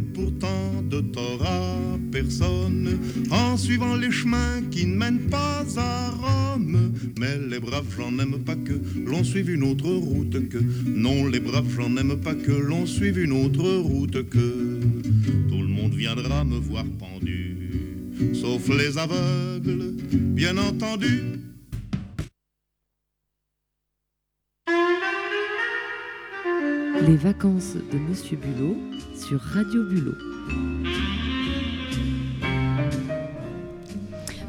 pourtant de tort à personne en suivant les chemins qui ne mènent pas à Rome. Mais les braves gens n'aiment pas que l'on suive une autre route que. Non, les braves gens n'aiment pas que l'on suive une autre route que. Tout le monde viendra me voir pendu, sauf les aveugles, bien entendu. Les vacances de Monsieur Bulot sur Radio Bulot.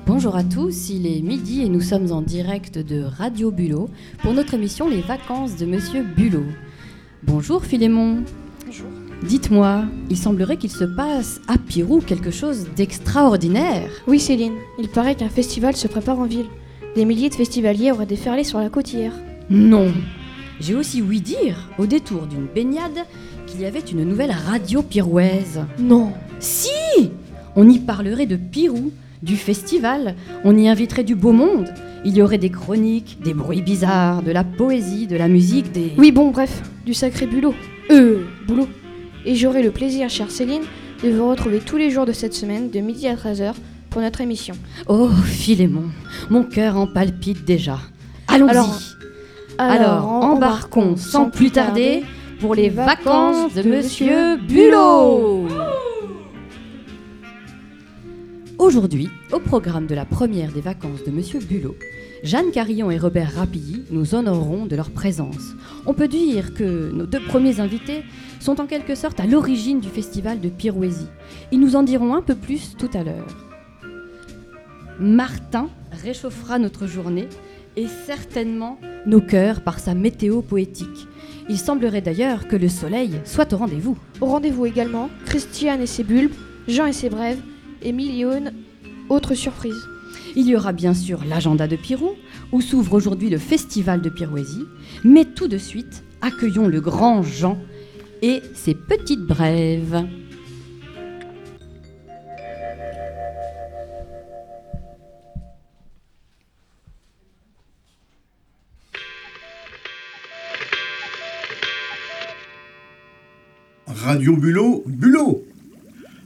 Bonjour à tous, il est midi et nous sommes en direct de Radio Bulot pour notre émission Les vacances de Monsieur Bulot. Bonjour Philémon. Bonjour. Dites-moi, il semblerait qu'il se passe à Pirou quelque chose d'extraordinaire. Oui Céline, il paraît qu'un festival se prépare en ville. Des milliers de festivaliers auraient déferlé sur la côte hier. Non. J'ai aussi ouï dire, au détour d'une baignade, qu'il y avait une nouvelle radio pirouaise. Non. Si On y parlerait de Pirou, du festival, on y inviterait du beau monde. Il y aurait des chroniques, des bruits bizarres, de la poésie, de la musique, des... Oui bon bref, du sacré bulot. Euh, boulot. Et j'aurai le plaisir, chère Céline, de vous retrouver tous les jours de cette semaine, de midi à 13h, pour notre émission. Oh, Philémon, mon cœur en palpite déjà. Allons-y Alors, Alors, embarquons sans plus tarder pour les vacances de Monsieur Bulot. Aujourd'hui, au programme de la première des vacances de Monsieur Bulot, Jeanne Carillon et Robert Rapilly nous honoreront de leur présence. On peut dire que nos deux premiers invités sont en quelque sorte à l'origine du festival de Pirouésie. Ils nous en diront un peu plus tout à l'heure. Martin réchauffera notre journée et certainement nos cœurs par sa météo poétique. Il semblerait d'ailleurs que le soleil soit au rendez-vous. Au rendez-vous également, Christiane et ses bulbes, Jean et ses brèves, et millions autres surprises. Il y aura bien sûr l'agenda de Pirou, où s'ouvre aujourd'hui le festival de Pirouésie, mais tout de suite, accueillons le grand Jean et ses petites brèves. Radio Bulot, Bulot.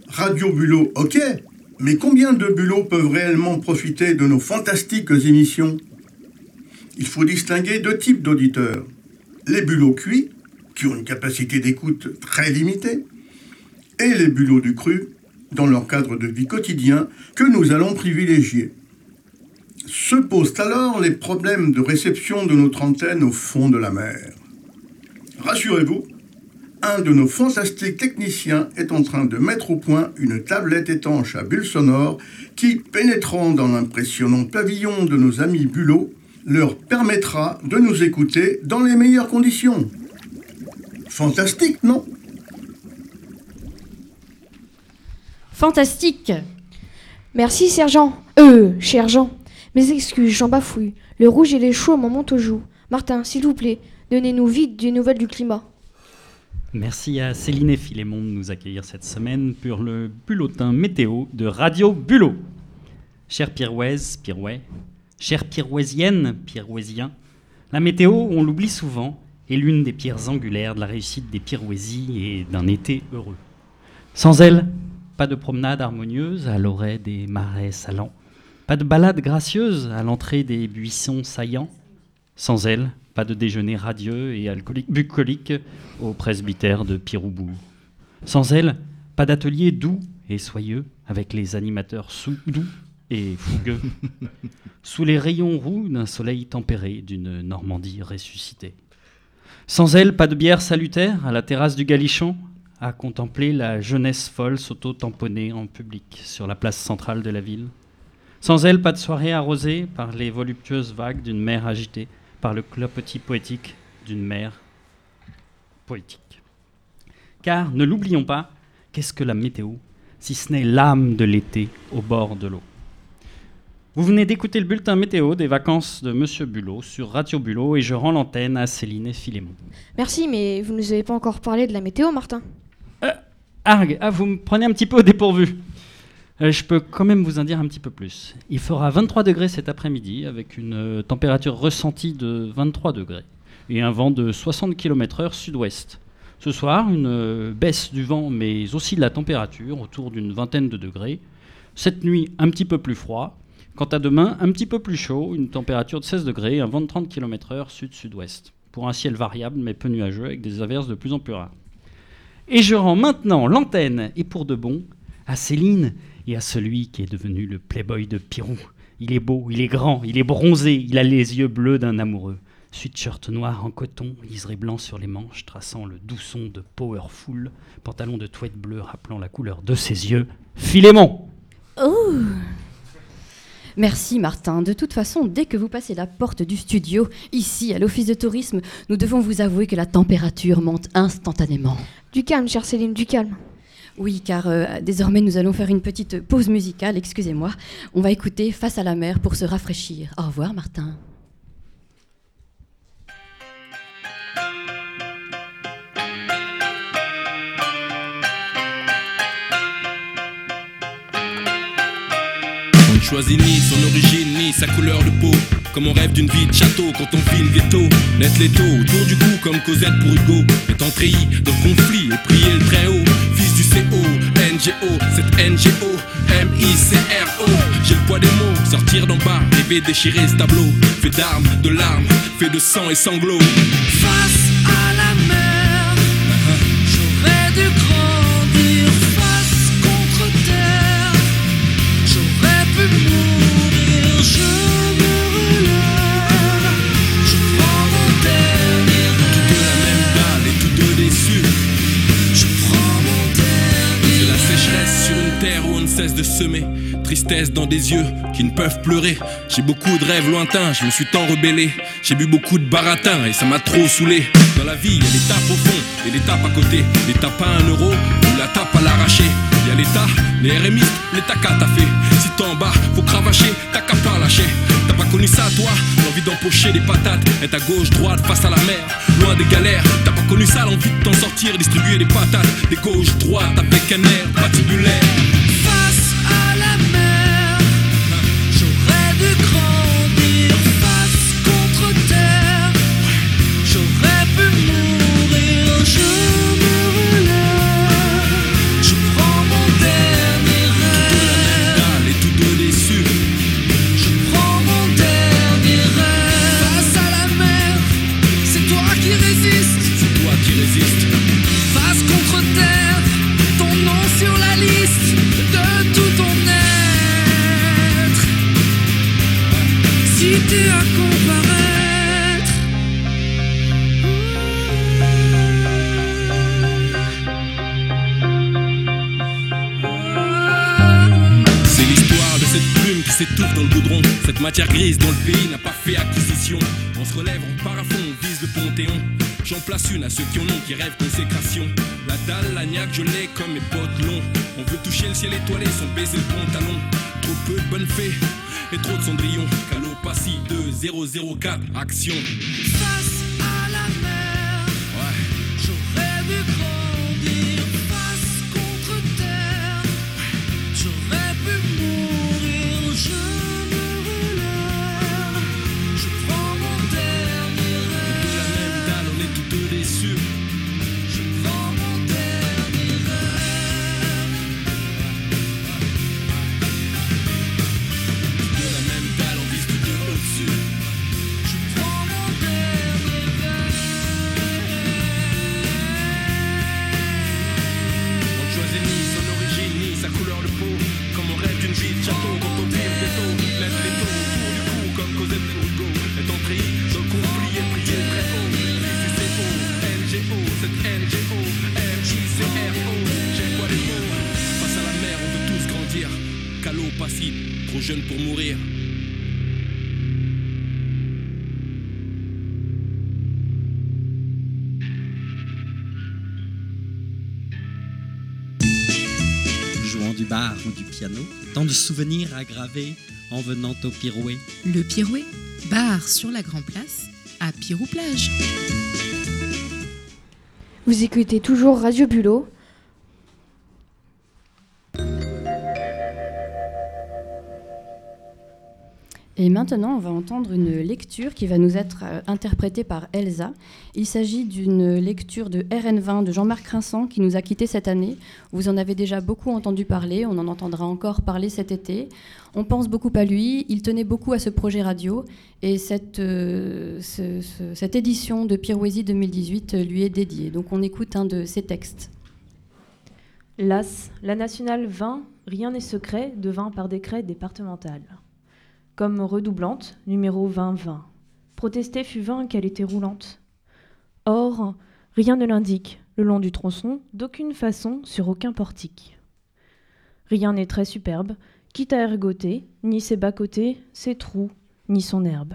Radio Bulot, ok. Mais combien de bulots peuvent réellement profiter de nos fantastiques émissions? Il faut distinguer deux types d'auditeurs. Les bulots cuits, qui ont une capacité d'écoute très limitée, et les bulots du cru, dans leur cadre de vie quotidien, que nous allons privilégier. Se posent alors les problèmes de réception de notre antenne au fond de la mer. Rassurez-vous, un de nos fantastiques techniciens est en train de mettre au point une tablette étanche à bulles sonores qui, pénétrant dans l'impressionnant pavillon de nos amis bulots, leur permettra de nous écouter dans les meilleures conditions. Fantastique, non? Fantastique Merci, sergent. Euh, cher Jean. Mes excuses, j'en bafouille. Le rouge et les chauds m'en montent aux joues. Martin, s'il vous plaît, donnez-nous vite des nouvelles du climat. Merci à Céline et Philémon de nous accueillir cette semaine pour le bulletin météo de Radio Bulot. Chers Pirouaises, Pirouais, chères Pirouésiennes, Pirouésiens, la météo, on l'oublie souvent, est l'une des pierres angulaires de la réussite des Pirouésies et d'un été heureux. Sans elle, pas de promenade harmonieuse à l'orée des marais salants, pas de balade gracieuse à l'entrée des buissons saillants. Sans elle, pas de déjeuner radieux et alcoolique, bucolique au presbytère de Piroubourg. Sans elle, pas d'atelier doux et soyeux avec les animateurs sous doux et fougueux, sous les rayons roux d'un soleil tempéré d'une Normandie ressuscitée. Sans elle, pas de bière salutaire à la terrasse du Galichon, à contempler la jeunesse folle s'auto-tamponner en public sur la place centrale de la ville. Sans elle, pas de soirée arrosée par les voluptueuses vagues d'une mer agitée, par le clapotis poétique d'une mer poétique. Car, ne l'oublions pas, qu'est-ce que la météo, si ce n'est l'âme de l'été au bord de l'eau? Vous venez d'écouter le bulletin météo des vacances de Monsieur Bulot sur Radio Bulot et je rends l'antenne à Céline et Philémon. Merci, mais vous ne nous avez pas encore parlé de la météo, Martin? Arg, ah, vous me prenez un petit peu au dépourvu. Euh, je peux quand même vous en dire un petit peu plus. Il fera 23 degrés cet après-midi avec une euh, température ressentie de 23 degrés et un vent de 60 km/h sud-ouest. Ce soir, une euh, baisse du vent, mais aussi de la température, autour d'une vingtaine de degrés. Cette nuit, un petit peu plus froid. Quant à demain, un petit peu plus chaud, une température de 16 degrés, un vent de 30 km/h sud-sud-ouest. Pour un ciel variable, mais peu nuageux, avec des averses de plus en plus rares. Et je rends maintenant l'antenne, et pour de bon, à Céline et à celui qui est devenu le playboy de Pirou. Il est beau, il est grand, il est bronzé, il a les yeux bleus d'un amoureux. Sweatshirt noir en coton, liseré blanc sur les manches, traçant le doux son de Powerful, pantalon de tweed bleu rappelant la couleur de ses yeux. Philémon Oh Merci Martin. De toute façon, dès que vous passez la porte du studio, ici à l'office de tourisme, nous devons vous avouer que la température monte instantanément. Du calme, chère Céline, du calme. Oui, car euh, désormais nous allons faire une petite pause musicale, excusez-moi. On va écouter Face à la mer pour se rafraîchir. Au revoir Martin. Choisit ni son origine ni sa couleur de peau. Comme on rêve d'une vie de château quand on vit le ghetto. Net l'étau autour du cou comme Cosette pour Hugo. Étant treillis de conflits et prier le très haut. NGO, cette NGO, M-I-C-R-O. J'ai le poids des mots, sortir d'en bas, rêver déchirer ce tableau. Fait d'armes, de larmes, fait de sang et sanglots. Semer. Tristesse dans des yeux qui ne peuvent pleurer. J'ai beaucoup de rêves lointains, je me suis tant rebellé. J'ai bu beaucoup de baratin et ça m'a trop saoulé. Dans la vie, il y a l'étape au fond et l'étape à côté. L'étape à un euro ou la tape à l'arraché. Il y a l'État, les RMI, l'État qu'a t'as fait. Si t'es en bas, faut cravacher, t'as qu'à pas lâcher. T'as pas connu ça, toi? L'envie d'empocher des patates, être à gauche, droite, face à la mer, loin des galères. T'as pas connu ça, l'envie de t'en sortir, distribuer des patates, des gauches, droites, avec un air patibulaire. À comparaître. C'est l'histoire de cette plume qui s'étouffe dans le goudron. Cette matière grise dont le pays n'a pas fait acquisition. On se relève, on part à fond, on vise le panthéon. J'en place une à ceux qui en ont, qui rêvent consécration. La dalle, la niaque, je l'ai comme mes potes longs. On veut toucher le ciel étoilé sans baiser le pantalon. Trop peu de bonnes fées et trop de cendrillon. Calopassie 2004, action. Jeune pour mourir. jouant du bar ou du piano, tant de souvenirs à graver en venant au pirouet. Le Pirouet, bar sur la Grand Place, à Pirou-Plage. Vous écoutez toujours Radio Bulot. Et maintenant, on va entendre une lecture qui va nous être euh, interprétée par Elsa. Il s'agit d'une lecture de RN20 de Jean-Marc Rinsan qui nous a quittés cette année. Vous en avez déjà beaucoup entendu parler, on en entendra encore parler cet été. On pense beaucoup à lui, il tenait beaucoup à ce projet radio et cette, euh, ce- ce- cette édition de Pirouésie 2018 lui est dédiée. Donc on écoute un de ses textes. Las, la nationale 20, rien n'est secret, devint par décret départemental. Comme redoublante, numéro 20-20. Protester fut vain qu'elle était roulante. Or, rien ne l'indique, le long du tronçon, d'aucune façon, sur aucun portique. Rien n'est très superbe, quitte à ergoter, ni ses bas-côtés, ses trous, ni son herbe.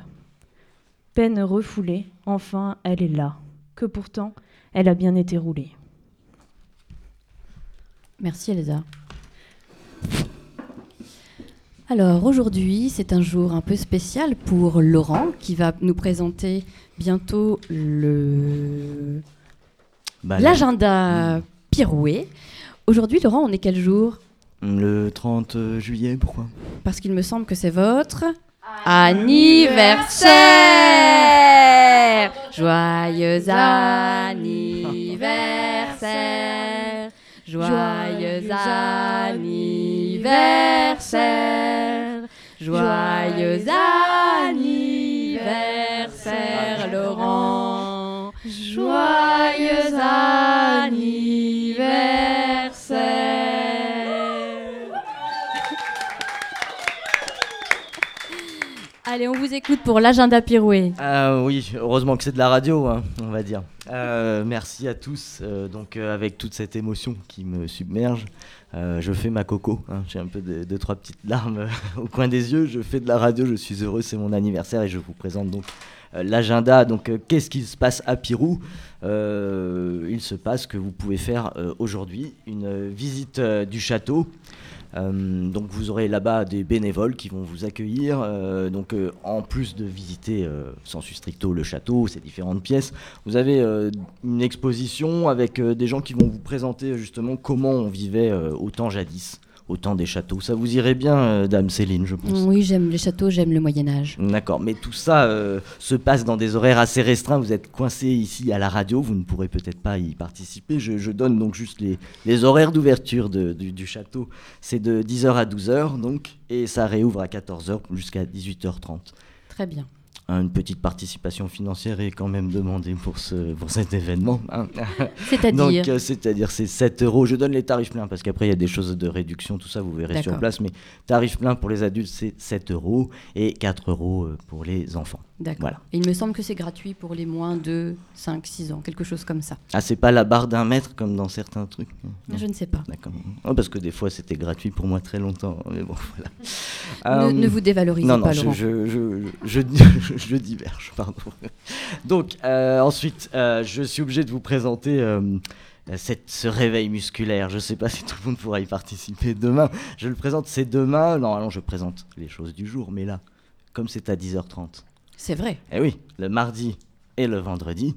Peine refoulée, enfin elle est là, que pourtant elle a bien été roulée. Merci Elsa. Alors aujourd'hui, c'est un jour un peu spécial pour Laurent qui va nous présenter bientôt le Bah, l'agenda Pirouet. Aujourd'hui, Laurent, on est quel jour? Le 30 juillet, pourquoi? Parce qu'il me semble que c'est votre anniversaire. Joyeux anniversaire. Joyeux anniversaire. Joyeux anniversaire, Laurent. Joyeux anniversaire. Allez, on vous écoute pour l'agenda Pirouet. Ah oui, heureusement que c'est de la radio, hein, on va dire. Euh, merci à tous. Euh, donc euh, avec toute cette émotion qui me submerge, euh, je fais ma coco. hein. J'ai un peu de, deux, trois petites larmes euh, au coin des yeux. Je fais de la radio, je suis heureux, c'est mon anniversaire et je vous présente donc euh, l'agenda. Donc qu'est-ce qui se passe à Pirou Il se passe que vous pouvez faire aujourd'hui une visite du château. Euh, donc vous aurez là-bas des bénévoles qui vont vous accueillir. euh, donc euh, en plus de visiter sensu stricto le château, ses différentes pièces, vous avez une exposition avec des gens qui vont vous présenter justement comment on vivait au temps jadis, au temps des châteaux. Ça vous irait bien, euh, Dame Céline, je pense. Oui, j'aime les châteaux, j'aime le Moyen Âge. D'accord, mais tout ça euh, se passe dans des horaires assez restreints. Vous êtes coincé ici à la radio, vous ne pourrez peut-être pas y participer. Je, je donne donc juste les, les horaires d'ouverture du, du château. C'est de 10h à 12h, donc, et ça réouvre à 14h jusqu'à 18h30. Très bien. Hein, Une petite participation financière est quand même demandée pour, ce, pour cet événement. hein. C'est-à-dire Donc, euh, C'est-à-dire, c'est 7 euros. Je donne les tarifs pleins parce qu'après, il y a des choses de réduction, tout ça, vous verrez sur place. Mais tarif plein pour les adultes, c'est 7 euros et 4 euros euh, pour les enfants. D'accord. Voilà. Et il me semble que c'est gratuit pour les moins de 5, 6 ans, quelque chose comme ça. Ah, c'est pas la barre d'un mètre comme dans certains trucs Non. Je ne sais pas. D'accord. Oh, parce que des fois, c'était gratuit pour moi très longtemps. Mais bon, voilà. Ne- Euh, ne vous dévalorisez non, pas, non, Laurent. Je, je, je, je, diverge, pardon. Donc, euh, ensuite, euh, je suis obligé de vous présenter euh, cette, ce réveil musculaire. Je ne sais pas si tout le monde pourra y participer demain. Je le présente, c'est demain. Normalement, je présente les choses du jour, mais là, comme c'est à 10h30. C'est vrai. Eh oui, le mardi et le vendredi,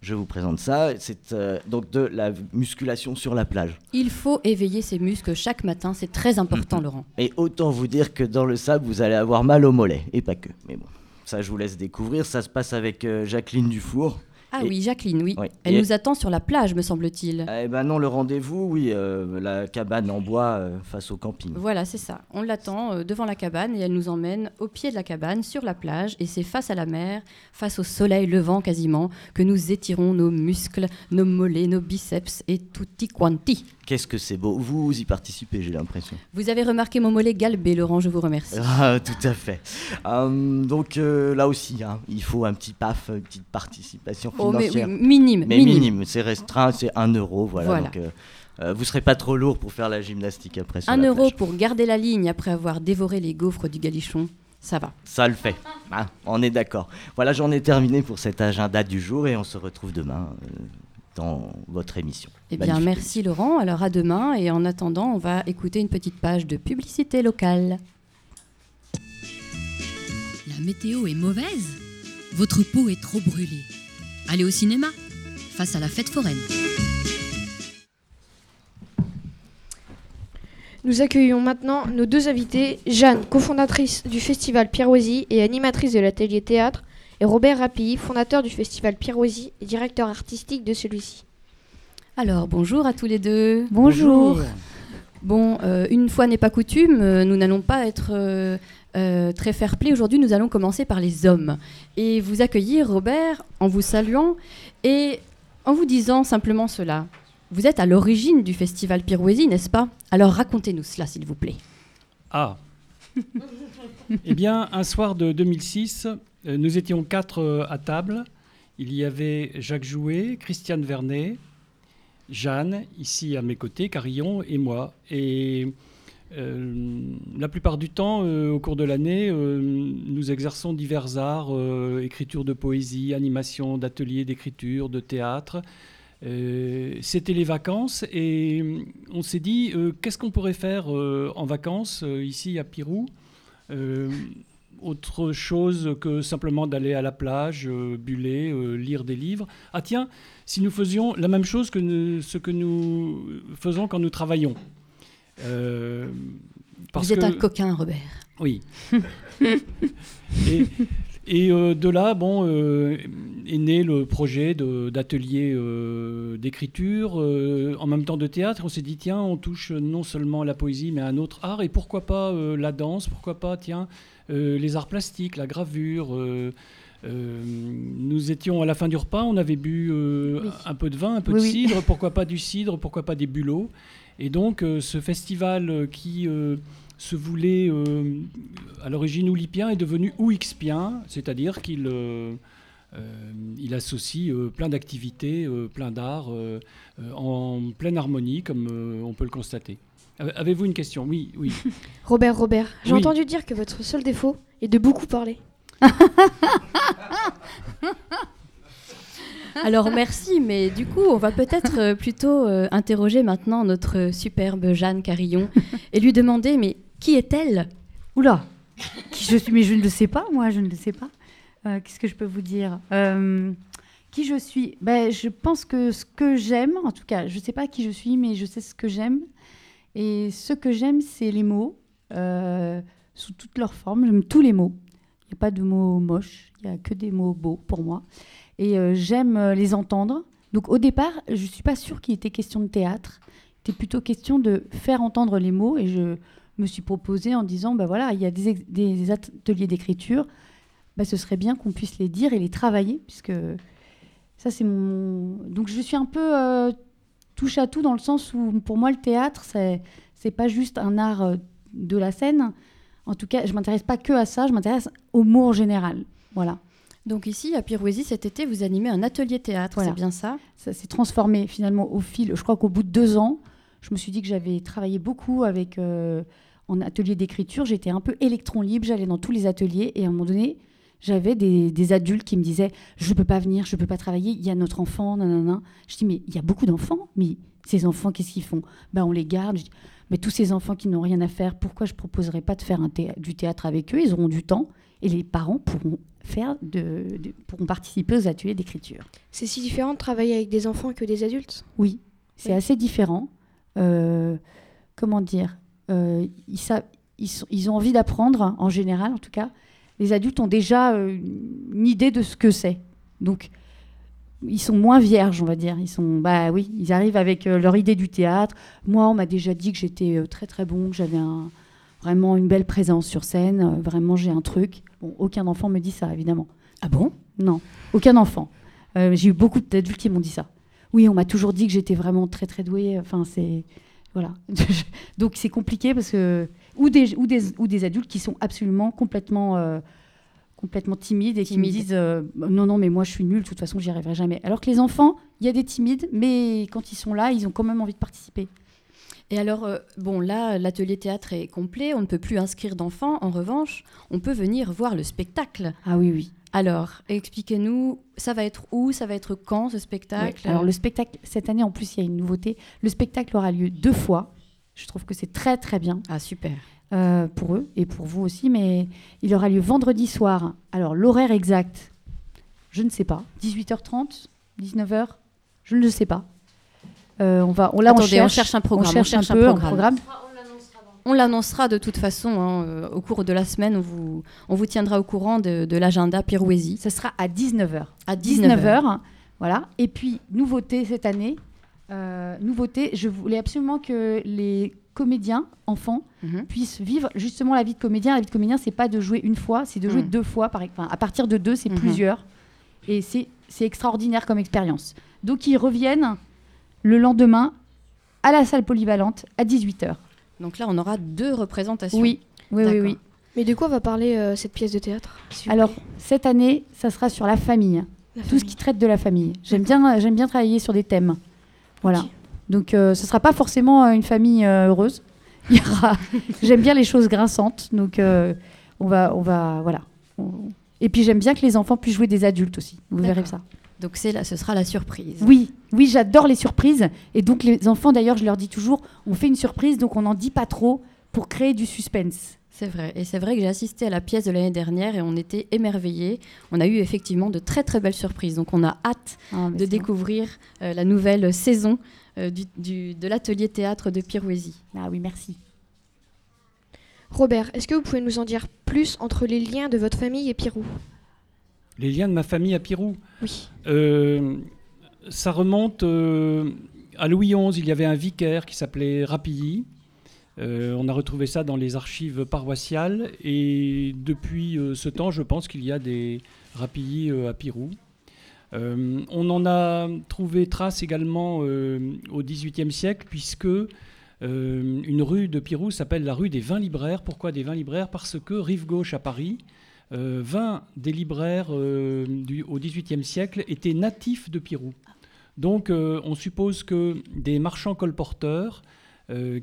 je vous présente ça. C'est euh, donc de la musculation sur la plage. Il faut éveiller ses muscles chaque matin, c'est très important, Laurent. Et autant vous dire que dans le sable, vous allez avoir mal au mollet. Et pas que. Mais bon, ça, je vous laisse découvrir. Ça se passe avec euh, Jacqueline Dufour. Ah Et- oui, Jacqueline, oui. Oui. Elle Et- nous attend sur la plage, me semble-t-il. Eh ben non, le rendez-vous, oui, euh, la cabane en bois euh, face au camping. Voilà, c'est ça. On l'attend euh, devant la cabane et elle nous emmène au pied de la cabane, sur la plage, et c'est face à la mer, face au soleil levant quasiment, que nous étirons nos muscles, nos mollets, nos biceps et tutti quanti. Qu'est-ce que c'est beau. Vous y participez, j'ai l'impression. Vous avez remarqué mon mollet galbé, Laurent, je vous remercie. Ah, tout à fait. Hum, donc euh, là aussi, hein, il faut un petit paf, une petite participation Oh, mais financière. oui, minime, Mais minime. minime, c'est restreint, c'est 1 euro. Voilà. Voilà. Donc, euh, euh, vous serez pas trop lourd pour faire la gymnastique après Un euro plage. pour garder la ligne après avoir dévoré les gaufres du galichon, ça va. Ça le fait. Hein, on est d'accord. Voilà, j'en ai terminé pour cet agenda du jour et on se retrouve demain dans votre émission. Eh bien, Magnifique merci Laurent. Alors à demain et en attendant, on va écouter une petite page de publicité locale. La météo est mauvaise Votre peau est trop brûlée. Allez au cinéma face à la fête foraine. Nous accueillons maintenant nos deux invités, Jeanne, cofondatrice du festival Piroisi et animatrice de l'atelier théâtre, et Robert Rapilly, fondateur du festival Piroisi et directeur artistique de celui-ci. Alors, bonjour à tous les deux. Bonjour. Bon, euh, une fois n'est pas coutume, euh, nous n'allons pas être euh, euh, très fair-play. Aujourd'hui, nous allons commencer par les hommes. Et vous accueillir, Robert, en vous saluant et en vous disant simplement cela. Vous êtes à l'origine du festival Pirouésie, n'est-ce pas? Alors racontez-nous cela, s'il vous plaît. Ah. eh bien, un soir de 2006, euh, nous étions quatre euh, à table. Il y avait Jacques Jouet, Christiane Vernet, Jeanne, ici à mes côtés, Carillon et moi. Et euh, la plupart du temps, euh, au cours de l'année, euh, nous exerçons divers arts, euh, écriture de poésie, animation d'ateliers d'écriture, de théâtre. Euh, C'était les vacances et euh, on s'est dit euh, qu'est-ce qu'on pourrait faire euh, en vacances euh, ici à Pirou Euh, autre chose que simplement d'aller à la plage, euh, buller, euh, lire des livres. Ah tiens, si nous faisions la même chose que nous- ce que nous faisons quand nous travaillons. Euh, parce vous êtes que- un coquin, Robert. oui. et et, euh, de là, bon, est né le projet d'atelier d'écriture, en même temps de théâtre. On s'est dit, tiens, on touche non seulement la poésie, mais un autre art. Et pourquoi pas la danse? Pourquoi pas, tiens, les arts plastiques, la gravure euh, euh, nous étions à la fin du repas, on avait bu euh, Oui. un peu de vin, un peu Oui, de oui. cidre, pourquoi pas du cidre, pourquoi pas des bulots. Et donc euh, ce festival euh, qui euh, se voulait euh, à l'origine oulipien est devenu ouixpien, c'est-à-dire qu'il euh, euh, il associe euh, plein d'activités, euh, plein d'arts euh, euh, en pleine harmonie, comme euh, on peut le constater. Avez- Avez-vous une question? Oui, oui. Robert, Robert, j'ai Oui. entendu dire que votre seul défaut est de beaucoup parler. Alors merci, mais du coup, on va peut-être euh, plutôt euh, interroger maintenant notre superbe Jeanne Carillon et lui demander, mais qui est-elle? Oula, qui je suis, mais je ne le sais pas, moi, je ne le sais pas. Euh, Qu'est-ce que je peux vous dire? Euh, Qui je suis? Ben, Je pense que ce que j'aime, en tout cas, je ne sais pas qui je suis, mais je sais ce que j'aime. Et ce que j'aime, c'est les mots, euh, sous toutes leurs formes. J'aime tous les mots. Il n'y a pas de mots moches, il n'y a que des mots beaux pour moi. Et euh, j'aime euh, les entendre. Donc au départ, je ne suis pas sûre qu'il était question de théâtre. Il était plutôt question de faire entendre les mots. Et je me suis proposée en disant, ben voilà, il y a des, ateliers d'écriture. Ben, ce serait bien qu'on puisse les dire et les travailler, puisque ça c'est mon... Donc je suis un peu touche à tout dans le sens où pour moi le théâtre, c'est, c'est pas juste un art euh, de la scène. En tout cas, je m'intéresse pas que à ça, je m'intéresse aux mots en général. Voilà. Donc ici, à Pirouésie, cet été, vous animez un atelier théâtre, Voilà. c'est bien ça? Ça s'est transformé finalement au fil. Je crois qu'au bout de deux ans, je me suis dit que j'avais travaillé beaucoup avec euh, en atelier d'écriture. J'étais un peu électron libre, j'allais dans tous les ateliers et à un moment donné, j'avais des, des adultes qui me disaient je peux pas venir, je peux pas travailler, il y a notre enfant, nanana. Je dis mais il y a beaucoup d'enfants, mais ces enfants qu'est-ce qu'ils font? Ben on les garde. Je dis, mais tous ces enfants qui n'ont rien à faire, pourquoi je proposerais pas de faire un du théâtre avec eux? Ils auront du temps et les parents pourront faire de, de- pourront participer aux ateliers d'écriture. C'est si différent de travailler avec des enfants que des adultes? Oui, c'est assez différent. Euh, comment dire? Euh, ils, ils, sont- ils ont envie d'apprendre, en général en tout cas. Les adultes ont déjà euh, une idée de ce que c'est. Donc, ils sont moins vierges, on va dire. Ils sont, bah oui, ils arrivent avec euh, leur idée du théâtre. Moi, on m'a déjà dit que j'étais euh, très très bon, que j'avais un- vraiment une belle présence sur scène. vraiment, j'ai un truc. Bon, aucun enfant me dit ça, évidemment. Ah bon? Non, aucun enfant. Euh, j'ai eu beaucoup d'adultes qui m'ont dit ça. Oui, on m'a toujours dit que j'étais vraiment très très douée. Enfin, c'est voilà. Donc c'est compliqué parce que ou des ou des ou des adultes qui sont absolument complètement euh, complètement timides et qui me disent euh, non non mais moi je suis nulle. De toute façon, j'y arriverai jamais. Alors que les enfants, il y a des timides, mais quand ils sont là, ils ont quand même envie de participer. Et alors, euh, bon, là, l'atelier théâtre est complet, on ne peut plus inscrire d'enfants. En revanche, on peut venir voir le spectacle. Ah oui, oui. Alors, expliquez-nous, ça va être où Ça va être quand ce spectacle? Ouais. Alors le spectacle, cette année en plus, il y a une nouveauté. Le spectacle aura lieu deux fois. Je trouve que c'est très très bien. Ah super. Euh, pour eux et pour vous aussi, mais il aura lieu vendredi soir. Alors l'horaire exact, je ne sais pas. 18h30, 19h, je ne le sais pas. Euh, on va, on, là, Attendez, on cherche, on cherche un programme, on cherche on cherche un un peu programme. programme. on l'annoncera de toute façon hein, euh, au cours de la semaine. On vous, on vous tiendra au courant de, de l'agenda Pirouésie. Ce sera à 19h. À 19h. Voilà. Et puis, nouveauté cette année. Euh, nouveauté, je voulais absolument que les comédiens, enfants, Mhm. puissent vivre justement la vie de comédien. La vie de comédien, c'est pas de jouer une fois, c'est de jouer Mhm. deux fois. Par, enfin, à partir de deux, c'est Mhm. plusieurs. Et c'est extraordinaire comme expérience. Donc, ils reviennent le lendemain à la salle polyvalente à 18h. Donc là, on aura deux représentations. Oui, oui, oui. Mais de quoi va parler euh, cette pièce de théâtre Alors, cette année, ça sera sur la famille. La Tout ce qui traite de la famille. J'aime bien, j'aime bien travailler sur des thèmes. Voilà. Donc, euh, ce sera pas forcément euh, une famille euh, heureuse. J'aime bien les choses grinçantes. Donc, euh, on va, on va, voilà. Et puis, j'aime bien que les enfants puissent jouer des adultes aussi. Vous verrez ça. Donc c'est là, ce sera la surprise. Oui, oui, j'adore les surprises. Et donc, les enfants, d'ailleurs, je leur dis toujours, on fait une surprise, donc on n'en dit pas trop pour créer du suspense. C'est vrai. Et c'est vrai que j'ai assisté à la pièce de l'année dernière et on était émerveillés. On a eu effectivement de très très belles surprises. Donc on a hâte Ah, de découvrir euh, la nouvelle saison euh, du, du- de l'atelier théâtre de Pirouésie. Ah oui, merci. Robert, est-ce que vous pouvez nous en dire plus entre les liens de votre famille et Pirou? Les liens de ma famille à Pirou? Oui. Euh, ça remonte euh, à Louis XI. Il y avait un vicaire qui s'appelait Rapilly. Euh, on a retrouvé ça dans les archives paroissiales. Et depuis euh, ce temps, je pense qu'il y a des Rapilly euh, à Pirou. On en a trouvé trace également au XVIIIe siècle, puisque une rue de Pirou s'appelle la rue des vins libraires. Pourquoi des vins libraires? Parce que rive gauche à Paris, euh, 20 des libraires au XVIIIe siècle étaient natifs de Pirou. Donc on suppose que des marchands colporteurs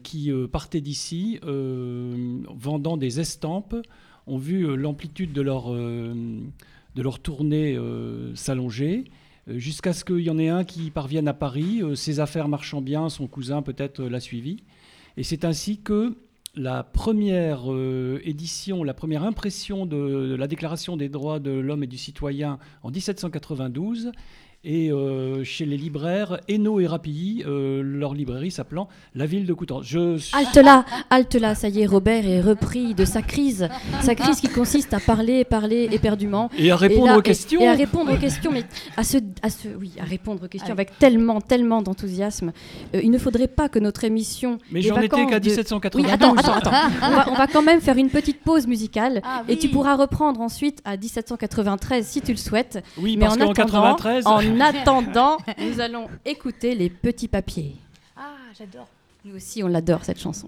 qui euh, partaient d'ici, euh, vendant des estampes, ont vu euh, l'amplitude de leur, euh, de leur tournée euh, s'allonger, euh, jusqu'à ce qu'il y en ait un qui parvienne à Paris. Euh, ses affaires marchant bien, son cousin peut-être euh, l'a suivi. Et c'est ainsi que la première euh, édition, la première impression de la Déclaration des droits de l'homme et du citoyen en 1792 et euh, chez les libraires Hainaut et Rapilly, euh, leur librairie s'appelant La Ville de Coutances. Je Halte là, halte là, ça y est, Robert est repris de sa crise. Sa crise qui consiste à parler, parler éperdument. Et à répondre là- aux questions. Et, à répondre aux questions, mais à ce, à ce, oui, à répondre aux questions avec tellement, tellement d'enthousiasme. Euh, il ne faudrait pas que notre émission. Mais j'en étais qu'à de- 1792. Oui, attends, attends, attends. on, va, on va quand même faire une petite pause musicale et tu pourras reprendre ensuite à 1793 si tu le souhaites. Oui, mais parce en qu'en attendant, 93 en attendant, nous allons écouter les petits papiers. Ah, j'adore. Nous aussi, on l'adore cette chanson.